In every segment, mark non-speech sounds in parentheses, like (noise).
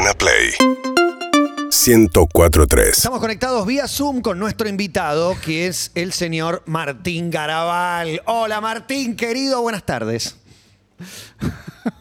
Urbana Play 1043. Estamos conectados vía Zoom con nuestro invitado, que es el señor Martín Garabal. Hola Martín, querido, buenas tardes.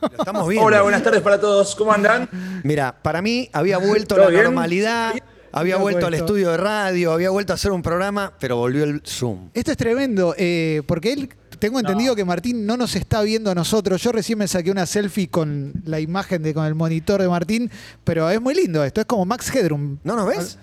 Lo estamos viendo. Hola, buenas tardes para todos. ¿Cómo andan? Mira, para mí había vuelto ¿Todo la bien? normalidad, había vuelto al estudio de radio, había vuelto a hacer un programa, pero volvió el Zoom. Esto es tremendo, eh, porque él, tengo entendido que Martín no nos está viendo a nosotros. Yo recién me saqué una selfie con la imagen de con el monitor de Martín, pero es muy lindo esto, es como Max Headroom. ¿No nos ves?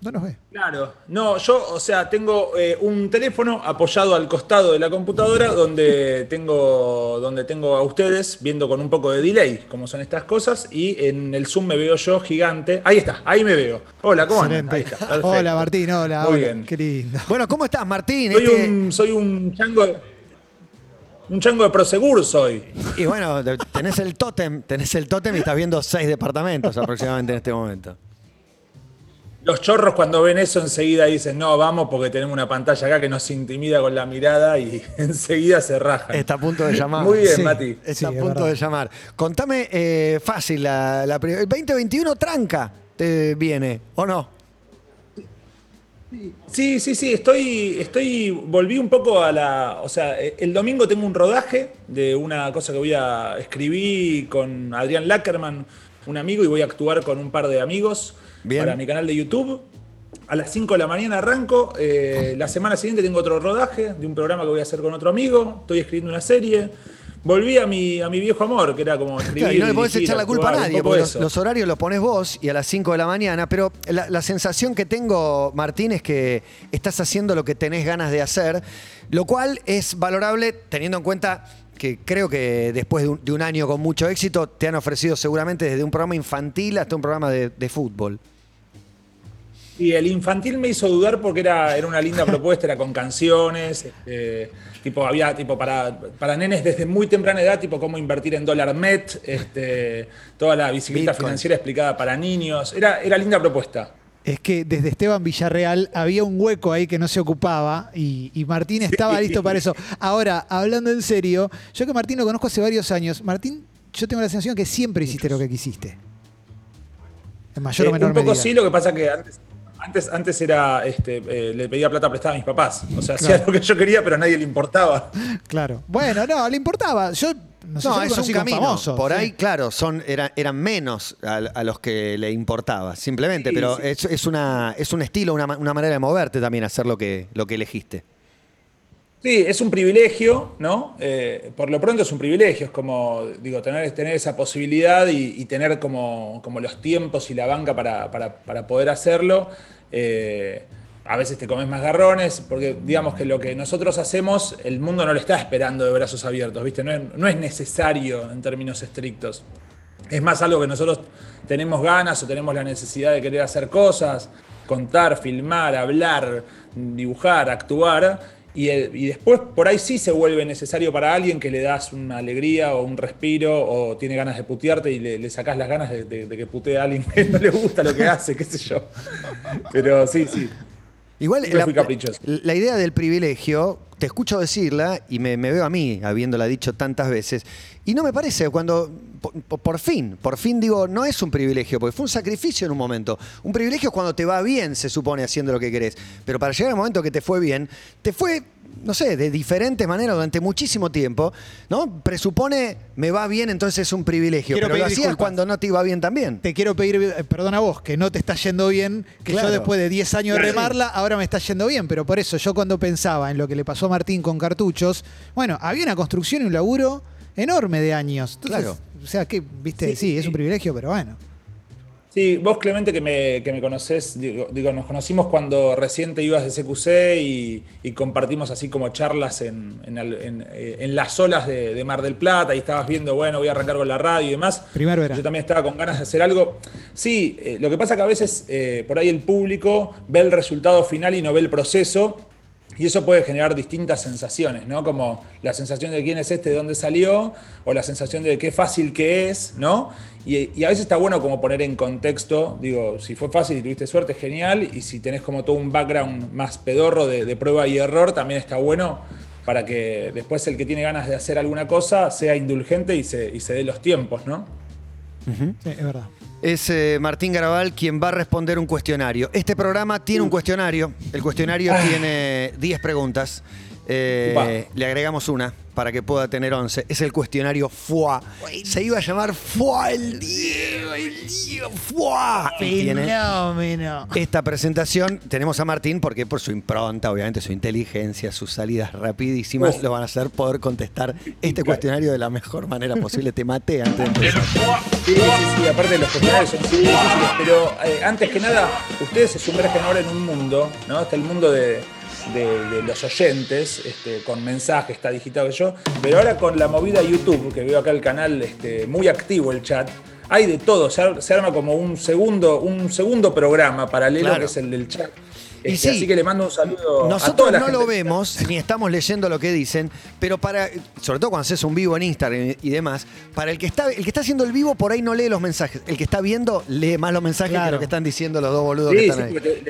No nos ve. Claro. No, yo, o sea, tengo eh, un teléfono apoyado al costado de la computadora donde tengo, donde tengo a ustedes viendo con un poco de delay cómo son estas cosas y en el Zoom me veo yo gigante. Ahí está, ahí me veo. Hola, ¿cómo andan? Ahí Excelente. está, (laughs) perfecto. Hola Martín, hola, Muy hola. bien. Qué lindo. Bueno, ¿cómo estás, Martín? Soy Este- un, soy un chango de, un chango de Prosegur soy. Y bueno, tenés el tótem, tenés el tótem y estás viendo seis departamentos aproximadamente en este momento. Los chorros cuando ven eso enseguida dicen, no, vamos porque tenemos una pantalla acá que nos intimida con la mirada y (laughs) enseguida se rajan. Está a punto de llamar. Muy bien, Sí. Mati. Está Sí, a punto de llamar. Contame eh, fácil, la, la el 2021 tranca te viene, ¿o no? Sí, sí, sí, estoy, estoy, volví un poco a la, o sea, el domingo tengo un rodaje de una cosa que voy a escribir con Adrián Lackerman, un amigo, y voy a actuar con un par de amigos Bien. para mi canal de YouTube. A las 5 de la mañana arranco, eh, la semana siguiente tengo otro rodaje de un programa que voy a hacer con otro amigo, estoy escribiendo una serie. Volví a mi, a mi viejo amor, que era como escribir. Claro, y no le podés dirigir, echar la culpa a actuar, nadie, porque los horarios los pones vos y a las 5 de la mañana, pero la, la sensación que tengo, Martín, es que estás haciendo lo que tenés ganas de hacer, lo cual es valorable teniendo en cuenta que creo que después de un, de un año con mucho éxito te han ofrecido seguramente desde un programa infantil hasta un programa de, de fútbol. Y el infantil me hizo dudar porque era, era una linda (laughs) propuesta, era con canciones, este, tipo, había tipo para, para nenes desde muy temprana edad, tipo cómo invertir en dólar met, este, toda la bicicleta Bitcoin. financiera explicada para niños. Era, era linda propuesta. Es que desde Esteban Villarreal había un hueco ahí que no se ocupaba y, y Martín estaba listo para eso. Ahora, hablando en serio, yo que Martín lo conozco hace varios años, Martín, yo tengo la sensación que siempre hiciste lo que quisiste. En mayor Eh, o menor un poco medida. sí, lo que pasa que antes, antes, antes era, este, eh, le pedía plata prestada a mis papás. O sea, hacía lo que yo quería, pero a nadie le importaba. Claro. Bueno, no, le importaba. Yo no es un camino. famosos, Por sí. ahí, claro, son, era- eran menos a, a los que le importaba, simplemente, Sí, pero sí. Es, es una, es un estilo, una, una manera de moverte también, hacer lo que, lo que elegiste. Sí, es un privilegio, ¿no? Eh, por lo pronto es un privilegio, es como, digo, tener, tener esa posibilidad y, y tener como, como los tiempos y la banca para, para- para poder hacerlo. Eh, a veces te comes más garrones, porque digamos que lo que nosotros hacemos, el mundo no lo está esperando de brazos abiertos, ¿viste? No es, no es necesario en términos estrictos. Es más algo que nosotros tenemos ganas o tenemos la necesidad de querer hacer cosas, contar, filmar, hablar, dibujar, actuar. Y, después por ahí sí se vuelve necesario para alguien que le das una alegría o un respiro o tiene ganas de putearte y le, le sacás las ganas de, de- de que putee a alguien que no le gusta lo que hace, qué sé yo. Pero sí, sí. Igual la, idea del privilegio, te escucho decirla y me, me veo a mí habiéndola dicho tantas veces. Y no me parece cuando, por, por fin, por fin digo, no es un privilegio, porque fue un sacrificio en un momento. Un privilegio es cuando te va bien, se supone, haciendo lo que querés. Pero para llegar al momento que te fue bien, te fue, no sé, de diferentes maneras durante muchísimo tiempo, ¿no? Presupone, me va bien, entonces es un privilegio. Quiero pero lo hacías disculpas. cuando no te iba bien también. Te quiero pedir eh, perdón a vos, que no te está yendo bien, que Claro. yo después de 10 años de remarla, ahora me está yendo bien. Pero por eso yo cuando pensaba en lo que le pasó a Martín con cartuchos, bueno, había una construcción y un laburo enorme de años. Entonces, Claro. O sea, que, viste, sí, Sí, es un privilegio, pero bueno. Sí, vos Clemente que me, que me conocés, digo, digo, nos conocimos cuando recién te ibas de CQC y, y compartimos así como charlas en, en eh, en las olas de, de Mar del Plata y estabas viendo, bueno, voy a arrancar con la radio y demás. Primero era. Yo también estaba con ganas de hacer algo. Sí, eh, lo que pasa que a veces eh, por ahí el público ve el resultado final y no ve el proceso. Y eso puede generar distintas sensaciones, ¿no? Como la sensación de quién es este, de dónde salió, o la sensación de qué fácil que es, ¿no? Y, y a veces está bueno como poner en contexto, digo, si fue fácil y tuviste suerte, genial, y si tenés como todo un background más pedorro de, de prueba y error, también está bueno para que después el que tiene ganas de hacer alguna cosa sea indulgente y se, y se dé los tiempos, ¿no? Sí, es verdad. Es eh, Martín Garabal quien va a responder un cuestionario. Este programa tiene un cuestionario. El cuestionario tiene 10 preguntas. Eh, le agregamos una para que pueda tener 11. Es el cuestionario FUA. Se iba a llamar FUA el Diego, el Diego FUA. Fenómeno. esta presentación. Tenemos a Martín porque por su impronta, obviamente su inteligencia, sus salidas rapidísimas, Uf. lo van a hacer poder contestar este cuestionario de la mejor manera posible. Te maté antes de empezar. Sí, sí, sí, aparte de los cuestionarios son difíciles, pero eh, antes que nada, ustedes se sumergen ahora en un mundo, ¿no? Está el mundo de, de- de los oyentes, este, con mensajes, está digitado yo, pero ahora con la movida YouTube, que veo acá el canal este, muy activo el chat, hay de todo, se, ar- se arma como un segundo, un segundo programa paralelo Claro. que es el del chat. Y Este, sí. así que le mando un saludo a Nosotros toda la no gente lo vemos ni estamos leyendo lo que dicen, pero para, sobre todo cuando haces un vivo en Instagram y demás, para el que está, el que está haciendo el vivo por ahí no lee los mensajes. El que está viendo lee más los mensajes que Claro. lo que están diciendo los dos boludos que están sí, ahí. te-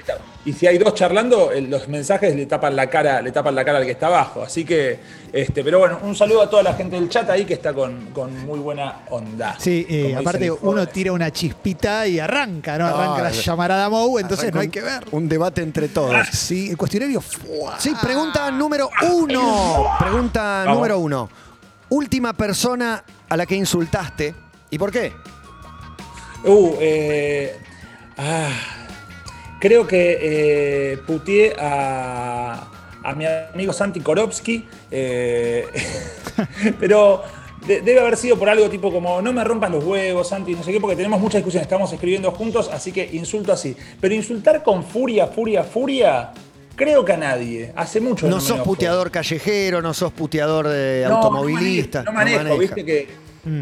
y si hay dos charlando, los mensajes le tapan la cara, le tapan la cara al que está abajo. Así que, este, pero bueno, un saludo a toda la gente del chat ahí que está con, con muy buena onda. Sí, eh, aparte uno tira una chispita y arranca, ¿no? Arranca Ah, la llamarada Mou, entonces no hay que ver. Un debate entre todos. Sí, el cuestionario. ¡fua! Sí, pregunta número uno. Pregunta Vamos. número uno. Última persona a la que insultaste. ¿Y por qué? Uh, eh, ah, creo que eh, puteé a, a mi amigo Santi Korovsky, eh, (laughs) pero de- debe haber sido por algo tipo como no me rompas los huevos, Santi, no sé qué, porque tenemos muchas discusiones, estamos escribiendo juntos, así que insulto así. Pero insultar con furia, furia, furia, creo que a nadie. Hace mucho No me sos puteador callejero, no sos puteador de No, automovilista. No manejo, maneja. viste que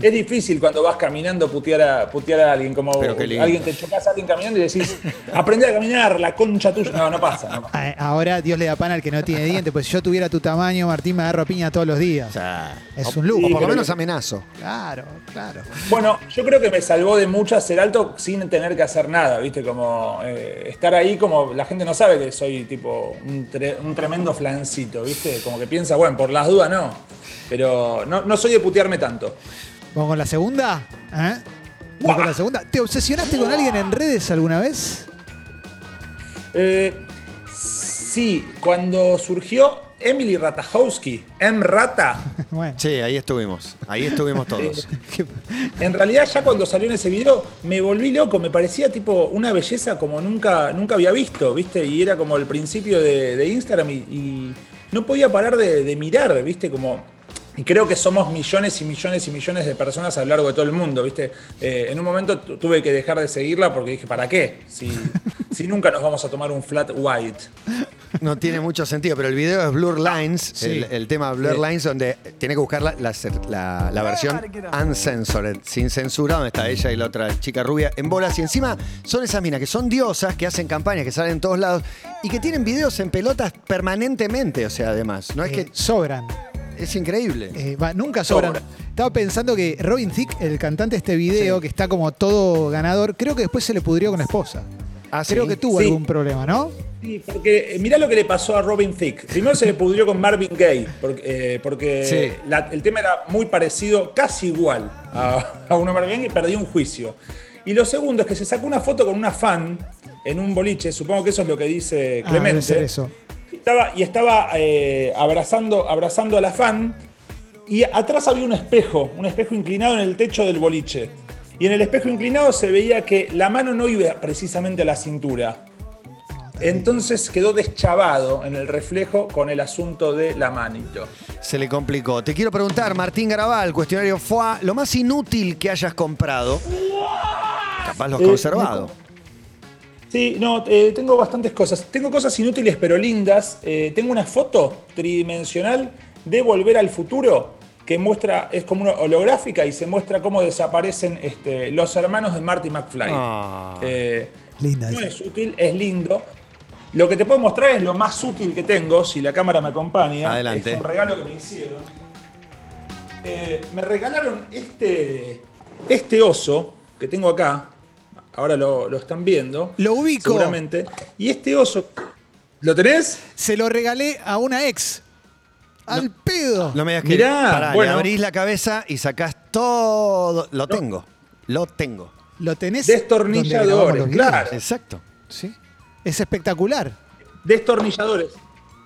es difícil cuando vas caminando putear a, putear a alguien, como alguien te chocas a alguien caminando y decís, aprende a caminar, la concha tuya. No, no pasa. no pasa. Ah, Ahora Dios le da pan al que no tiene dientes, pues si yo tuviera tu tamaño, Martín me agarro a piña todos los días. O sea, Es un lujo. O por lo menos amenazo. Claro, claro. Bueno, yo creo que me salvó de muchas ser alto sin tener que hacer nada, viste, como eh, estar ahí como la gente no sabe que soy tipo un, tre- un tremendo flancito, viste, como que piensa, bueno, por las dudas no. Pero no, no soy de putearme tanto. ¿Vamos con la segunda? ¿Eh? ¿Vamos con la segunda? ¿Te obsesionaste con alguien en redes alguna vez? Eh, sí, cuando surgió Emily Ratajkowski, M. Rata, (laughs) Bueno. Sí, ahí estuvimos. Ahí estuvimos todos. (laughs) en realidad ya cuando salió en ese video me volví loco, me parecía tipo una belleza como nunca, nunca había visto, ¿viste? Y era como el principio de, de Instagram y, y no podía parar de, de mirar, ¿viste? Como... Y creo que somos millones y millones y millones de personas a lo largo de todo el mundo, ¿viste? Eh, en un momento tu- tuve que dejar de seguirla porque dije, ¿para qué? Si, (laughs) si nunca nos vamos a tomar un flat white. No tiene mucho sentido, pero el video es Blur Lines, Sí. el, el tema Blur Sí. Lines, donde tiene que buscar la, la cer- la- la versión uncensored, sin censura, donde está ella y la otra chica rubia en bolas. Y encima son esas minas que son diosas, que hacen campañas, que salen en todos lados y que tienen videos en pelotas permanentemente, o sea, además. No es eh, que sobran. Es increíble. Eh, va, nunca sobran. Sobra. Estaba pensando que Robin Thicke, el cantante de este video, Sí. que está como todo ganador, creo que después se le pudrió con la esposa. Ah, creo ¿sí? que tuvo Sí. algún problema, ¿no? Sí, porque eh, mirá lo que le pasó a Robin Thicke. Primero se le pudrió con Marvin Gaye, porque, eh, porque Sí. la- el tema era muy parecido, casi igual a, a uno de Marvin Gaye y perdió un juicio. Y lo segundo es que se sacó una foto con una fan en un boliche, supongo que eso es lo que dice Ah, debe Clemente. ser eso. Estaba, y estaba eh, abrazando, abrazando a la fan y atrás había un espejo, un espejo inclinado en el techo del boliche. Y en el espejo inclinado se veía que la mano no iba precisamente a la cintura. Entonces quedó deschavado en el reflejo con el asunto de la manito. Se le complicó. Te quiero preguntar, Martín Garabal, cuestionario FUA, lo más inútil que hayas comprado. Capaz lo has Eh, conservado. Sí, no, eh, tengo bastantes cosas. Tengo cosas inútiles pero lindas. Eh, tengo una foto tridimensional de Volver al Futuro que muestra, es como una holográfica y se muestra cómo desaparecen este, los hermanos de Marty McFly. Ah. Eh, Linda no esa. es útil, es lindo. Lo que te puedo mostrar es lo más útil que tengo, si la cámara me acompaña. Adelante. Es un regalo que me hicieron. Eh, me regalaron este, este oso que tengo acá. Ahora lo, lo están viendo. Lo ubico. Seguramente. Y este oso. ¿Lo tenés? Se lo regalé a una ex. Al pedo. No me digas que Mirá, pará, le abrís la cabeza y sacás todo. Lo tengo. Lo tengo. Lo tenés. Destornilladores, claro. Exacto. Sí. Es espectacular. Destornilladores.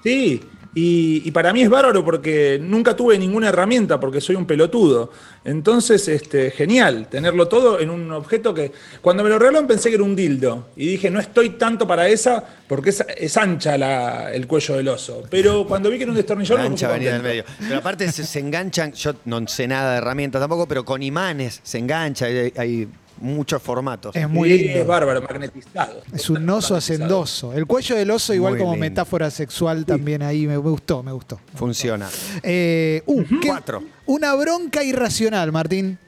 Sí, y, y para mí es bárbaro porque nunca tuve ninguna herramienta porque soy un pelotudo. Entonces, este, genial tenerlo todo en un objeto que cuando me lo regalaron pensé que era un dildo y dije, no estoy tanto para esa porque es, es ancha la- el cuello del oso. Pero cuando vi que era un destornillador, Ancha venida del medio. Pero aparte se, se enganchan, yo no sé nada de herramientas tampoco, pero con imanes se engancha, hay, hay muchos formatos. Es muy lindo. Es bárbaro, magnetizado. Es un oso hacendoso. El cuello del oso, igual Muy como lindo. metáfora sexual, también ahí me gustó, me gustó. Funciona. Eh, uh, ¿qué- Cuatro. Una bronca irracional, Martín.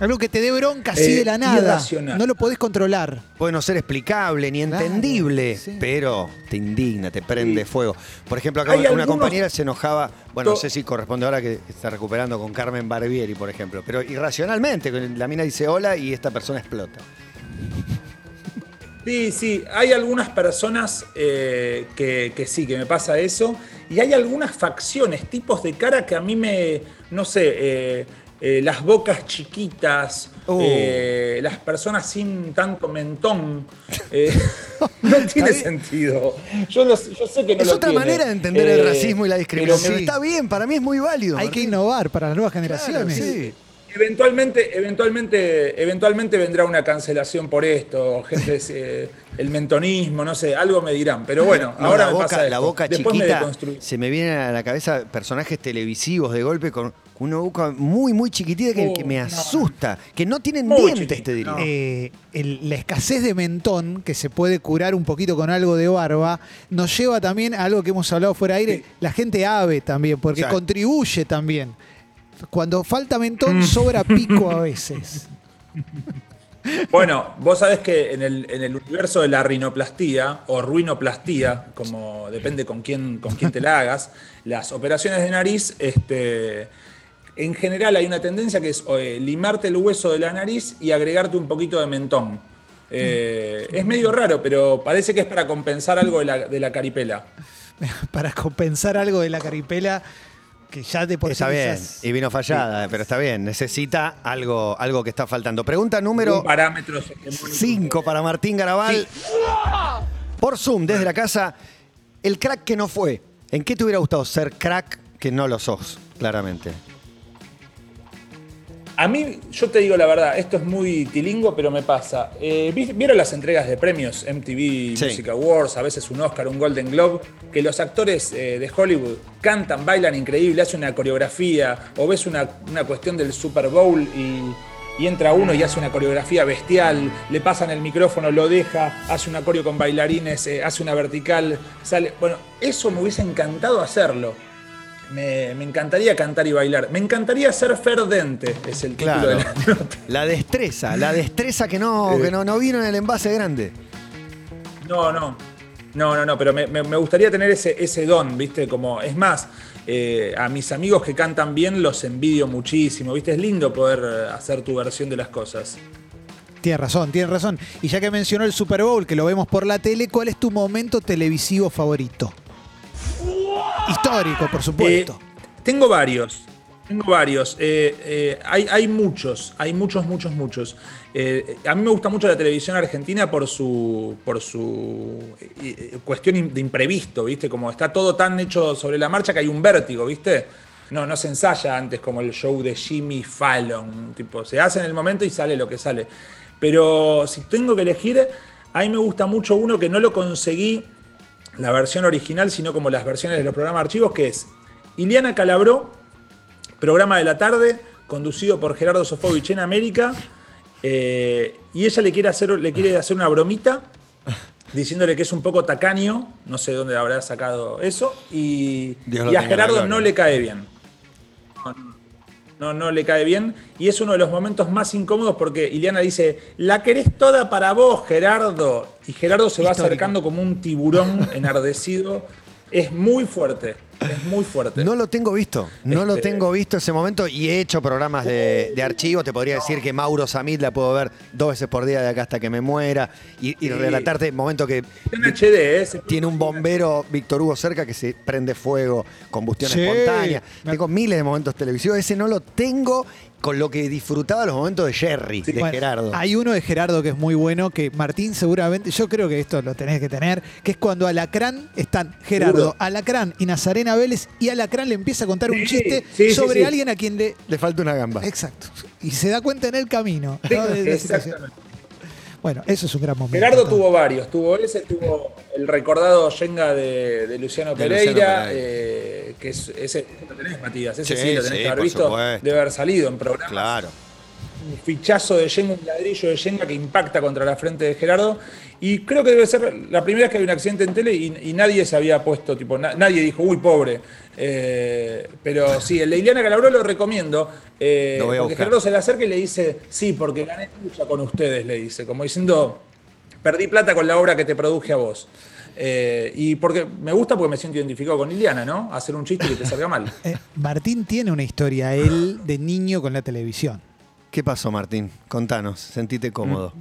Algo que te dé bronca así Eh, de la nada. irracional. No lo podés controlar. Puede no ser explicable ni Claro, entendible, sí. pero te indigna, te prende fuego. Por ejemplo, acá una algunos- compañera se enojaba, bueno, no sé si corresponde ahora que está recuperando con Carmen Barbieri, por ejemplo, pero irracionalmente, la mina dice hola y esta persona explota. Sí, sí, hay algunas personas eh, que, que sí, que me pasa eso, y hay algunas facciones, tipos de cara que a mí me, no sé, eh, eh, las bocas chiquitas, Oh. eh, las personas sin tanto mentón, eh, (laughs) no tiene sentido. Yo, sé que no es lo otra tiene, manera de entender el racismo y la discriminación. pero sí. Está bien, para mí es muy válido. Hay que innovar para las nuevas Claro, generaciones. sí. Eventualmente, eventualmente, eventualmente vendrá una cancelación por esto, gente, eh, el mentonismo, no sé, algo me dirán. Pero bueno, No, ahora la me boca, pasa la boca Después chiquita, se me vienen a la cabeza personajes televisivos de golpe con una boca muy, muy chiquitita que, Oh, que me no. asusta, que no tienen Muy dientes, chiquita, te diría. Eh, el- la escasez de mentón, que se puede curar un poquito con algo de barba, nos lleva también a algo que hemos hablado fuera de aire, Sí. la gente ave también, porque contribuye también. Cuando falta mentón, Mm. sobra pico a (laughs) veces. Bueno, vos sabés que en el, en el universo de la rinoplastía o ruinoplastía, como depende con quién, con quién te la hagas, las operaciones de nariz, este, en general hay una tendencia que es eh, limarte el hueso de la nariz y agregarte un poquito de mentón. Eh, es medio raro, pero parece que es para compensar algo de la, de la caripela. (laughs) Para compensar algo de la caripela, que ya de por Está sí bien, y vino fallada, pero está bien. Necesita algo, algo que está faltando. Pregunta número Un parámetro hegemónico. 5 para Martín Garabal. Por Zoom, desde la casa, el crack que no fue. ¿En qué te hubiera gustado ser crack que no lo sos, claramente? A mí, yo te digo la verdad, esto es muy tilingo, pero me pasa. Eh, ¿vi- ¿Vieron las entregas de premios MTV Sí. Music Awards? A veces un Oscar, un Golden Globe, que los actores eh, de Hollywood cantan, bailan increíble, hacen una coreografía, o ves una, una cuestión del Super Bowl y, y entra uno y hace una coreografía bestial, le pasan el micrófono, lo deja, hace una coreo con bailarines, eh, hace una vertical, sale. Bueno, eso me hubiese encantado hacerlo. Me, me encantaría cantar y bailar. Me encantaría ser Ferdente, es el título Claro. de la nota. La destreza, la destreza que no, Eh. que no, no vino en el envase grande. No, no. No, no, no, pero me, me- me gustaría tener ese, ese don, ¿viste? Como, es más, eh, a mis amigos que cantan bien los envidio muchísimo, ¿viste? Es lindo poder hacer tu versión de las cosas. Tienes razón, tienes razón. Y ya que mencionó el Super Bowl, que lo vemos por la tele, ¿cuál es tu momento televisivo favorito? Histórico, por supuesto. Eh, tengo varios. Tengo varios. Eh, eh, hay, hay muchos, hay muchos, muchos, muchos. A mí me gusta mucho la televisión argentina por su, por su cuestión de imprevisto, ¿viste? Como está todo tan hecho sobre la marcha que hay un vértigo, ¿viste? No, no se ensaya antes como el show de Jimmy Fallon. Tipo, se hace en el momento y sale lo que sale. Pero si tengo que elegir, a mí me gusta mucho uno que no lo conseguí la versión original, sino como las versiones de los programas archivos, que es Iliana Calabró, programa de la tarde, conducido por Gerardo Sofovich en América, eh, y ella le quiere, hacer, le quiere hacer una bromita, diciéndole que es un poco tacaño, no sé dónde habrá sacado eso, y, a Gerardo no le cae bien. No, no, le cae bien. Y es uno de los momentos más incómodos porque Iliana dice, la querés toda para vos, Gerardo. Y Gerardo se va acercando como un tiburón (laughs) enardecido. Es muy fuerte. Es muy fuerte. No lo tengo visto, no lo Este- tengo visto ese momento y he hecho programas de, de archivo. Te podría decir que Mauro Samit la puedo ver dos veces por día de acá hasta que me muera y, y Sí. relatarte el momento que en HD, ¿eh? Tiene un bombero Víctor Hugo cerca que se prende fuego, combustión Sí. espontánea. Tengo miles de momentos televisivos. Ese no lo tengo con lo que disfrutaba los momentos de Jerry, de Bueno, Gerardo. Hay uno de Gerardo que es muy bueno, que Martín seguramente, yo creo que esto lo tenés que tener, que es cuando Alacrán están Gerardo, Seguro. Alacrán y Nazarena Vélez, y Alacrán le empieza a contar un Sí, chiste sí, sobre sí. alguien a quien le. Le falta una gamba. Exacto. Y se da cuenta en el camino. ¿no? de. Exactamente. Bueno, eso es un gran momento. Gerardo tuvo varios, tuvo ese, tuvo el recordado Yenga de, de Luciano De Pereira, Luciano Pereira. eh, que es, ese lo tenés, Matías, ese Sí, sí, lo tenés sí, que haber visto, supuesto. debe haber salido en programas. Claro. Un fichazo de Yenga, un ladrillo de Yenga que impacta contra la frente de Gerardo. Y creo que debe ser la primera vez que hay un accidente en tele y, y nadie se había puesto, tipo, na- nadie dijo, uy, pobre. Eh, pero sí, el de Ileana Calabró lo recomiendo. eh, Lo porque. Gerardo se le acerca y le dice, sí, porque gané lucha con ustedes, le dice. Como diciendo, perdí plata con la obra que te produje a vos. Eh, y porque me gusta porque me siento identificado con Iliana, ¿no? Hacer un chiste que te salga mal. (laughs) Eh, Martín tiene una historia, él, de niño con la televisión. ¿Qué pasó, Martín? Contanos, sentite cómodo.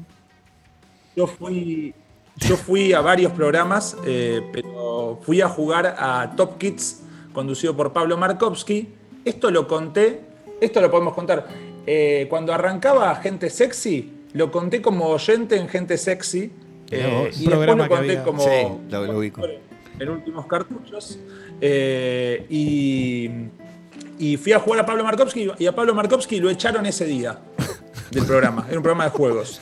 Yo fui, yo fui a varios programas, eh, pero fui a jugar a Top Kids, conducido por Pablo Markovsky. Esto lo conté, esto lo podemos contar. Eh, cuando arrancaba Gente Sexy, lo conté como oyente en Gente Sexy. Eh, y después lo conté como Sí, lo- lo ubico. en últimos cartuchos. Eh, y, y fui a jugar a Pablo Markovsky y a Pablo Markovsky lo echaron ese día del programa. Era un programa de juegos.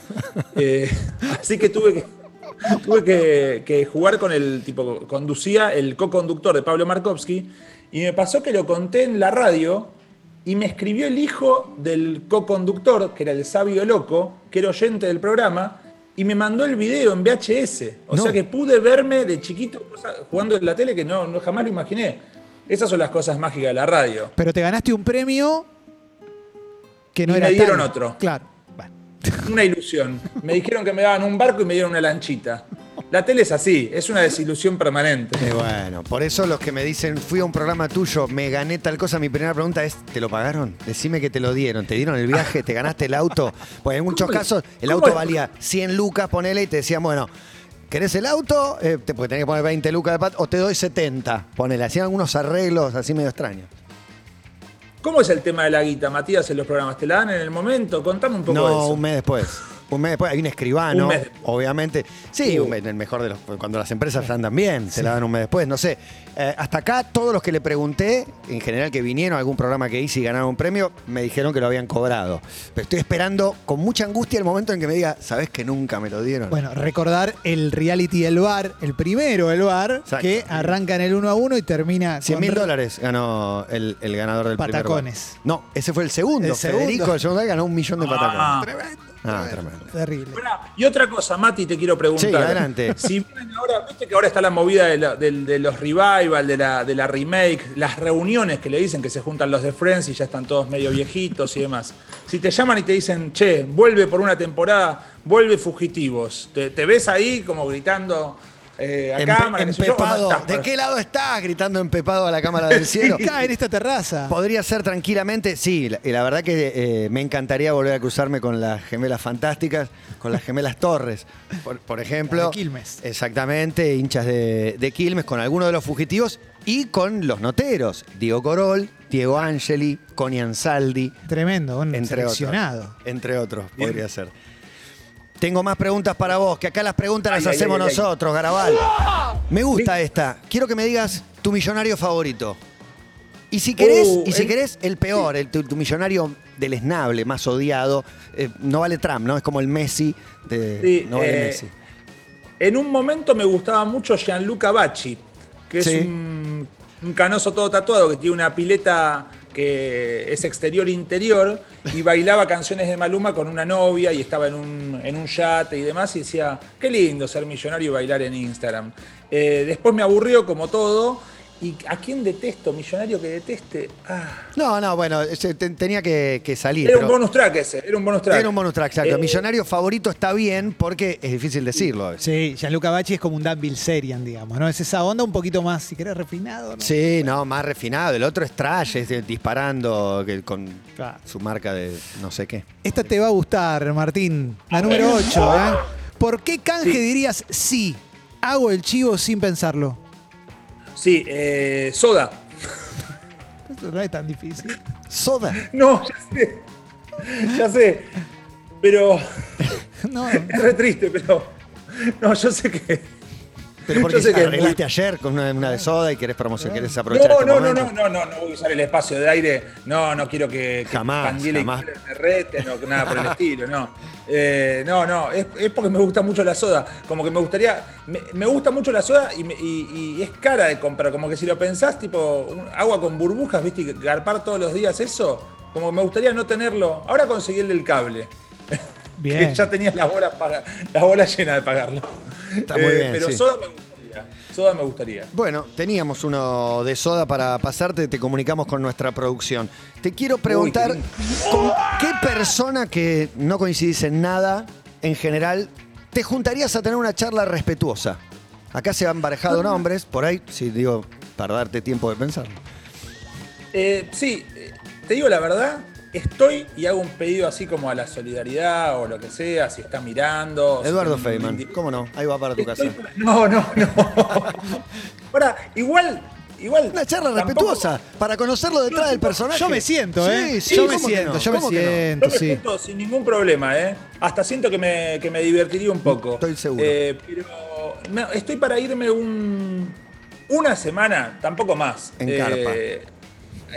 Eh, así que tuve que. Tuve que, que jugar con el tipo, conducía el co-conductor de Pablo Markovsky y me pasó que lo conté en la radio y me escribió el hijo del co-conductor, que era el sabio loco, que era oyente del programa, y me mandó el video en VHS. O No. sea que pude verme de chiquito jugando en la tele que no, no jamás lo imaginé. Esas son las cosas mágicas de la radio. Pero te ganaste un premio que no Y era me dieron otro. Claro. Bueno. (laughs) Una ilusión. Me dijeron que me daban un barco y me dieron una lanchita. La tele es así, es una desilusión permanente. Eh, bueno, por eso los que me dicen, fui a un programa tuyo, me gané tal cosa, mi primera pregunta es, ¿te lo pagaron? Decime que te lo dieron, ¿te dieron el viaje? ¿Te ganaste el auto? Pues en muchos ¿Cómo- casos el auto valía 100 lucas, ponele, y te decían, bueno, ¿querés el auto? Eh, te, porque tenés que poner 20 lucas de pat, o te doy 70, ponele. Hacían algunos arreglos así medio extraños. ¿Cómo es el tema de la guita, Matías, en los programas? ¿Te la dan en el momento? Contame un poco de No, eso. un mes después. Un mes después hay un escribano, Un mes después. obviamente. Sí, Uh. un mes, el mejor de los. Cuando las empresas andan bien, se la dan un mes después. No sé. Eh, hasta acá, todos los que le pregunté, en general que vinieron a algún programa que hice y ganaron un premio, me dijeron que lo habían cobrado. Pero estoy esperando con mucha angustia el momento en que me diga, ¿sabes que nunca me lo dieron? Bueno, recordar el reality El Bar, el primero El Bar, Exacto. que arranca en el 1 a 1 y termina 100 con mil re- dólares ganó el, el ganador del primer Patacones. No, ese fue el segundo. El segundo. Federico, el segundo ganó un millón de Ah. patacones. Ah, tremendo. Terrible. Y otra cosa, Mati, te quiero preguntar. Sí, adelante. (laughs) Si vienen ahora, viste que ahora está la movida de, la- del- de los revival, de la, de la remake, las reuniones que le dicen que se juntan los de Friends y ya están todos medio viejitos y demás. Si te llaman y te dicen, che, vuelve por una temporada, vuelve Fugitivos, ¿te, te ves ahí como gritando eh, a Empe- cámara? yo, empepado. ¿De qué lado estás? Gritando empepado a la cámara del (laughs) cielo. En esta terraza. Podría ser tranquilamente, sí, la, y la verdad que eh, me encantaría volver a cruzarme con las gemelas fantásticas, con las gemelas Torres, por, por ejemplo. De Quilmes. Exactamente, hinchas de, de Quilmes, con algunos de los fugitivos y con los noteros, Diego Corol, Diego Angeli, Connie Ansaldi, Tremendo, un entre seleccionado. otros. Entre otros, Bien. podría ser. Tengo más preguntas para vos, que acá las preguntas las Ay, hacemos ay, ay. nosotros, Garabal. Me gusta esta. Quiero que me digas tu millonario favorito. Y si querés, Uh, y si el- querés el peor, el, tu, tu millonario deleznable, más odiado, eh, no vale Trump, ¿no? Es como el Messi de. Sí, no vale eh, Messi. En un momento me gustaba mucho Gianluca Bacci, que es un canoso todo tatuado que tiene una pileta que es exterior-interior y bailaba canciones de Maluma con una novia y estaba en un, en un yate y demás y decía, qué lindo ser millonario y bailar en Instagram. Eh, después me aburrió como todo ¿Y a quién detesto? Millonario que deteste. Ah. No, no, bueno, tenía que, que salir. Era pero- un bonus track ese, era un bonus track. Era un bonus track, exacto. Eh, Millonario favorito está bien porque es difícil decirlo a veces. Sí, Gianluca Bacci es como un Dan Bilzerian, digamos, ¿no? Es esa onda un poquito más, si querés, refinado, ¿no? Sí, no, más refinado. El otro es trash, es disparando con Claro. su marca de no sé qué. Esta te va a gustar, Martín. La número 8, ¿eh? ¿Por qué canje dirías sí? Hago el chivo sin pensarlo. Sí, eh, Soda. Esto no es tan difícil. Soda. (laughs) No, ya sé. Ya sé. Pero (laughs) No, es re triste, pero. No, yo sé que. Pero porque que es muy- arreglaste ayer con una, una de soda y querés promocionar, querés aprovechar No, este no, no, momento. no, no, no, no voy a usar el espacio de aire. No, no quiero que, que Jamás, y jamás. Me reten o nada por el estilo, no. Eh, no, no, es, es porque me gusta mucho la soda. Como que me gustaría. Me, me gusta mucho la soda y, me- y- y es cara de comprar. Como que si lo pensás, tipo, un- agua con burbujas, ¿viste? Y garpar todos los días eso. Como que me gustaría no tenerlo. Ahora conseguí el del cable. (laughs) bien. Que ya tenías las bolas, para, las bolas llenas de pagarlo. Eh, Está muy bien, Pero sí. soda me gustaría. Soda me gustaría. Bueno, teníamos uno de soda para pasarte, te comunicamos con nuestra producción. Te quiero preguntar, Uy, ¿con qué persona que no coincidís en nada, en general, te juntarías a tener una charla respetuosa? Acá se han barajado nombres, por ahí, si digo, para darte tiempo de pensar. Eh, sí, eh, te digo la verdad, estoy y hago un pedido así como a la solidaridad o lo que sea, si está mirando. si Eduardo un Feynman, ¿cómo no? Ahí va para tu casa. No, no, no. (laughs) Ahora, igual, igual. Una charla tampoco- respetuosa, para conocerlo detrás del personaje. Yo me siento, ¿eh? Sí, sí, yo me ¿cómo que siento, no? yo me siento, Yo me sí. siento sin ningún problema, ¿eh? Hasta siento que me, que me divertiría un poco. Estoy seguro. Eh, pero no, estoy para irme un, una semana, tampoco más. En Eh, carpa.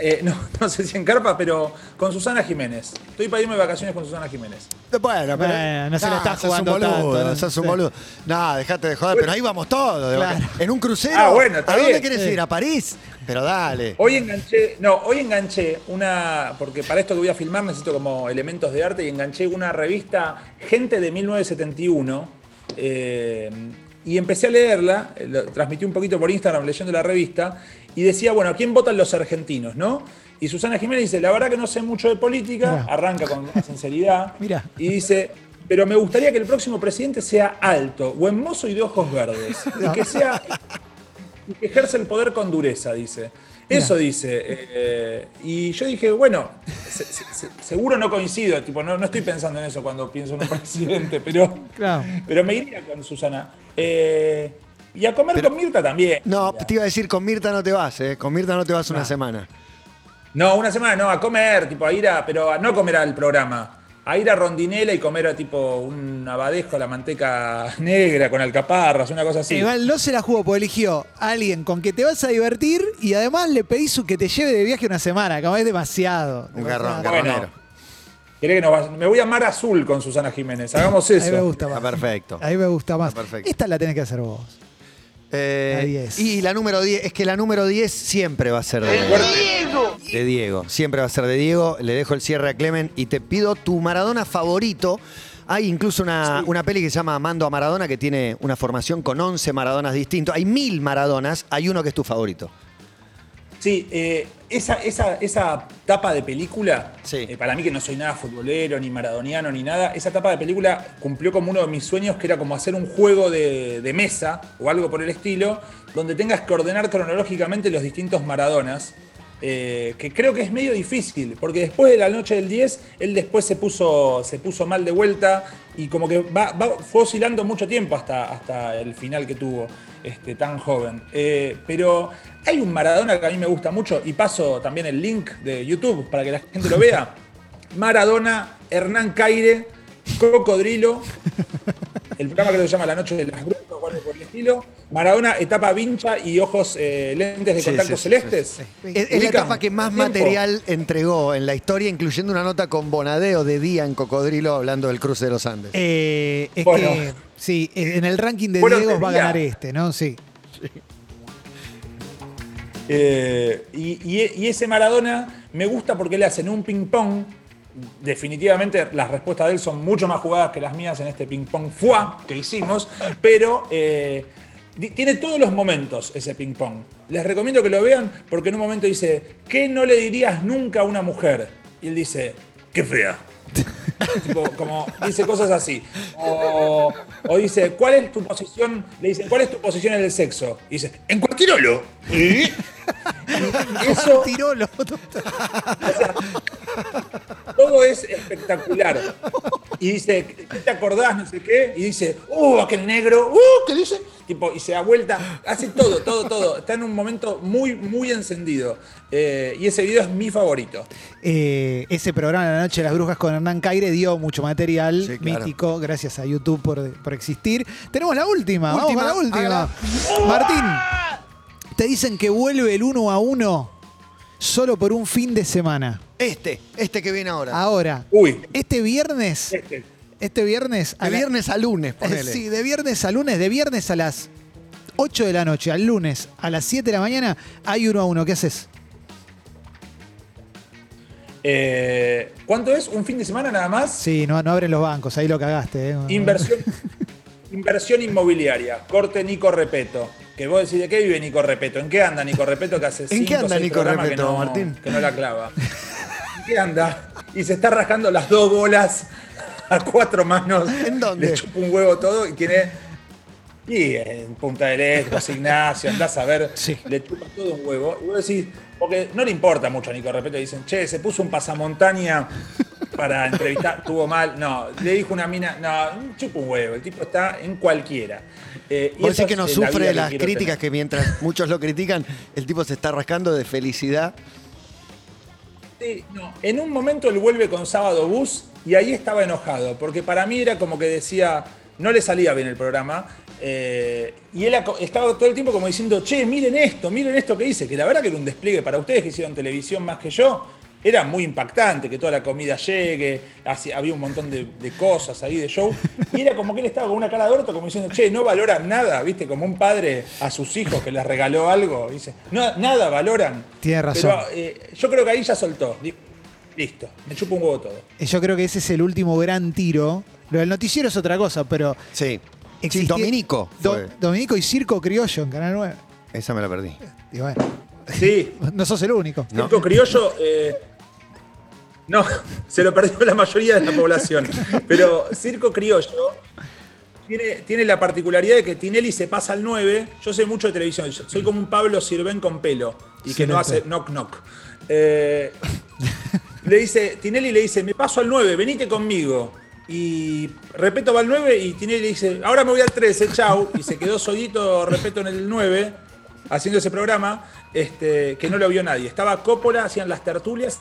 Eh, no, (laughs) no sé si en carpa, pero con Susana Jiménez. Estoy para irme de vacaciones con Susana Jiménez. Bueno, pero. No se la está sos un jugando boludo, tanto, ¿no? sos un boludo. No, dejate de joder, pero ahí vamos todos. de Claro. vaca- En un crucero. Ah, bueno, está ¿A dónde Sí. ir? ¿A París? Pero dale. Hoy enganché, no, hoy enganché una, porque para esto que voy a filmar necesito como elementos de arte y enganché una revista Gente de 1971 eh, y empecé a leerla, eh, lo- transmití un poquito por Instagram leyendo la revista y decía, bueno, ¿a quién votan los argentinos, no? Y Susana Jiménez dice, la verdad que no sé mucho de política, Mirá. arranca con sinceridad (laughs) Mirá. y dice, pero me gustaría que el próximo presidente sea alto, buen mozo y de ojos verdes, y que sea y que ejerce el poder con dureza, dice. Eso dice. eh, y yo dije, bueno, se- se- se- seguro no coincido, tipo, no, no estoy pensando en eso cuando pienso en un (laughs) presidente, pero, Claro. pero me iría con Susana. Eh, y a comer Pero- con Mirta también. No, te iba a decir, con Mirta no te vas, ¿eh? Con Mirta no te vas una semana. No, una semana no, a comer, tipo, a ir a, pero a no comer al programa. A ir a Rondinela y comer tipo un abadejo, la manteca (laughs) negra con alcaparras, una cosa así. Igual no se la jugó porque eligió a alguien con que te vas a divertir y además le pedís su- que te lleve de viaje una semana, como es demasiado. Un garrón. Bueno, garronero. ¿Querés que nos va- Me voy a Mar Azul con Susana Jiménez. Hagamos eso. Ahí me gusta más. Está perfecto. Ahí me gusta más. Perfecto. Esta la tenés que hacer vos. Eh, La 10. Y la número 10, es que la número 10 siempre va a ser de, de Diego. Siempre va a ser de Diego. Le dejo el cierre a Clemen y te pido tu Maradona favorito. Hay incluso una, una peli que se llama Mando a Maradona que tiene una formación con 11 Maradonas distintos. Hay mil Maradonas, hay uno que es tu favorito. Sí, eh, esa, esa, esa tapa de película, Sí. eh, para mí que no soy nada futbolero, ni maradoniano, ni nada, esa tapa de película cumplió como uno de mis sueños, que era como hacer un juego de, de mesa o algo por el estilo, donde tengas que ordenar cronológicamente los distintos Maradonas. Eh, que creo que es medio difícil, porque después de la noche del 10, él después se puso, se puso mal de vuelta y como que va, va- fue oscilando mucho tiempo hasta, hasta el final que tuvo este, tan joven. Eh, pero hay un Maradona que a mí me gusta mucho y paso también el link de YouTube para que la gente lo vea. (laughs) Maradona, Hernán Caire, Cocodrilo, el programa que se llama La Noche de las por el estilo. Maradona, etapa vincha y ojos eh, lentes de Sí, contacto sí, celestes. sí, sí. Es, es la etapa que más tiempo. material entregó en la historia, incluyendo una nota con Bonadeo de día en Cocodrilo hablando del cruce de los Andes. Eh, es Bueno. que, sí, en el ranking de Bueno, Diego va a ganar este, ¿no? Sí. Eh, y, y- y ese Maradona me gusta porque le hacen un ping-pong. Definitivamente las respuestas de él son mucho más jugadas que las mías en este ping-pong fuá que hicimos, pero eh, tiene todos los momentos ese ping pong. Les recomiendo que lo vean porque en un momento dice, ¿qué no le dirías nunca a una mujer? Y él dice, qué fea. (laughs) Tipo, como dice cosas así. O, o dice, ¿cuál es tu posición? Le dicen, ¿cuál es tu posición en el sexo? Y dice, en cualquier ¿Y? Eso, Tirolo. (laughs) todo es espectacular. Y dice, ¿qué te acordás? No sé qué. Y dice, ¡uh, aquel negro! ¡uh! ¿Qué dice? Tipo, y se da vuelta. Hace todo, todo, todo. Está en un momento muy, muy encendido. Eh, y ese video es mi favorito. Eh, ese programa La Noche de las Brujas con Hernán Caire dio mucho material Sí, claro. mítico, gracias a YouTube por, por existir. Tenemos la última, Última, vamos con la última. Martín, te dicen que vuelve el uno a uno solo por un fin de semana. Este, este que viene ahora. Ahora, Uy, este viernes, este. este viernes, de la- viernes a lunes, Eh, ponele. Sí, de viernes a lunes, de viernes a las 8 de la noche, al lunes a las 7 de la mañana, hay uno a uno. ¿Qué haces? Eh, ¿Cuánto es? ¿Un fin de semana nada más? Sí, no, no abren los bancos, ahí lo cagaste. ¿eh? Inversión, inversión inmobiliaria. Corte Nico Repeto. Que vos decís, ¿de qué vive Nico Repeto? ¿En qué anda Nico Repeto que hace ¿En cinco qué anda Nico que no, Martín? Que no la clava. (laughs) ¿En qué anda? Y se está rascando las dos bolas a cuatro manos. ¿En dónde? Le chupa un huevo todo y tiene... Y en Punta del Este, Ignacio, andás a ver, Sí. le chupa todo un huevo. Y vos decís, porque no le importa mucho a Nico Repeto, dicen, che, se puso un pasamontaña para entrevistar, tuvo mal. No, le dijo una mina, no, chupa un huevo, el tipo está en cualquiera. Eh, y que no la sufre de que las críticas tener. que mientras muchos lo critican, el tipo se está rascando de felicidad. En un momento él vuelve con Sábado Bus y ahí estaba enojado, porque para mí era como que decía, no le salía bien el programa. eh, y él estaba todo el tiempo como diciendo, che, miren esto, miren esto que hice, que la verdad que era un despliegue para ustedes que hicieron televisión más que yo. Era muy impactante que toda la comida llegue, así- había un montón de, de cosas ahí de show. Y era como que él estaba con una cara de orto, como diciendo, che, no valoran nada, ¿viste? Como un padre a sus hijos que les regaló algo. Dice, no, nada valoran. Tiene razón. Pero eh, yo creo que ahí ya soltó. Listo, me chupo un huevo todo. Eh, Yo creo que ese es el último gran tiro. Lo del noticiero es otra cosa, pero. Sí. Dominico. Do-. Dominico y Circo Criollo en Canal 9. Esa me la perdí. Y bueno, Sí, (laughs) no sos el único. No. Circo Criollo. eh, no, se lo perdió la mayoría de la población. Pero Circo Criollo tiene, tiene la particularidad de que Tinelli se pasa al 9. Yo sé mucho de televisión. soy como un Pablo Sirven con pelo y que no hace knock knock. Eh, le dice, Tinelli le dice, me paso al 9, venite conmigo. Y Repeto va al 9 y Tinelli le dice, ahora me voy al 13, chau. Y se quedó solito Repeto en el 9 haciendo ese programa este, que no lo vio nadie. Estaba Coppola, hacían las tertulias,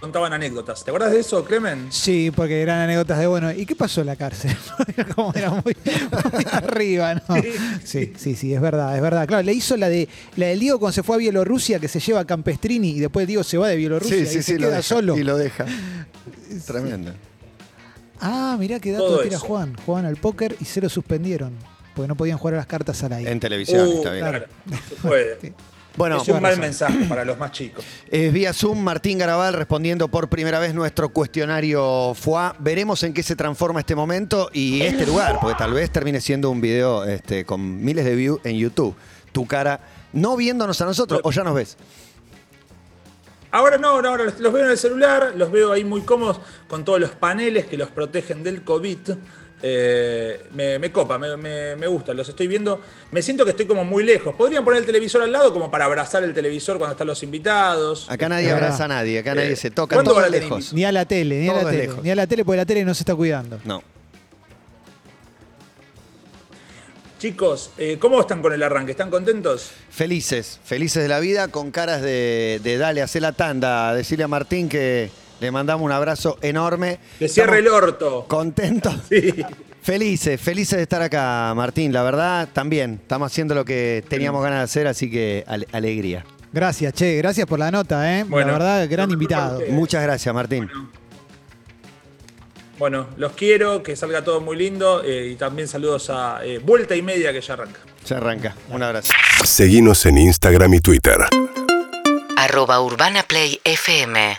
contaban anécdotas. ¿Te acuerdas de eso, Clemen? Sí, porque eran anécdotas de bueno. ¿Y qué pasó en la cárcel? (laughs) Era como era muy, muy (laughs) arriba, ¿no? Sí, sí, sí, es verdad, es verdad. Claro, le hizo la de la del Diego cuando se fue a Bielorrusia, que se lleva a Campestrini y después Diego se va de Bielorrusia y se lo queda deja. solo. Y lo deja. Tremendo. Ah, mirá qué dato Todo tira eso. Juan. Jugaban al póker y se lo suspendieron. Porque no podían jugar a las cartas al aire. En televisión, Uh, está bien. claro, se puede. (laughs) Bueno, es un mal mensaje para los más chicos. Es (clears throat) vía Zoom, Martín Garabal respondiendo por primera vez nuestro cuestionario FUA. Veremos en qué se transforma este momento y este lugar, porque tal vez termine siendo un video este, con miles de views en YouTube. Tu cara, no viéndonos a nosotros, o ya nos ves. Ahora no, ahora los veo en el celular, los veo ahí muy cómodos con todos los paneles que los protegen del COVID. Eh, me, me copa, me, me- me gusta, los estoy viendo. Me siento que estoy como muy lejos. Podrían poner el televisor al lado como para abrazar el televisor cuando están los invitados. Acá nadie abraza a nadie, acá nadie Eh, se toca, ¿cuándo todo es lejos. Ni a la tele, ni a la tele. lejos. Ni a la tele, porque la tele no se está cuidando. No. Chicos, eh, ¿cómo están con el arranque? ¿Están contentos? Felices, felices de la vida, con caras de, de dale, hacer la tanda, decirle a Martín que le mandamos un abrazo enorme. Que cierre el orto. Contentos. (laughs) Sí. Felices, felices de estar acá, Martín. La verdad, también estamos haciendo lo que teníamos ganas de hacer, así que ale- alegría. Gracias, che, gracias por la nota, ¿eh? Bueno. la verdad, gran invitado. Muchas gracias, Martín. Bueno, los quiero, que salga todo muy lindo eh, y también saludos a eh, Vuelta y Media que ya arranca. Se arranca. Un abrazo. Seguinos en Instagram y Twitter. arroba Urbana Play FM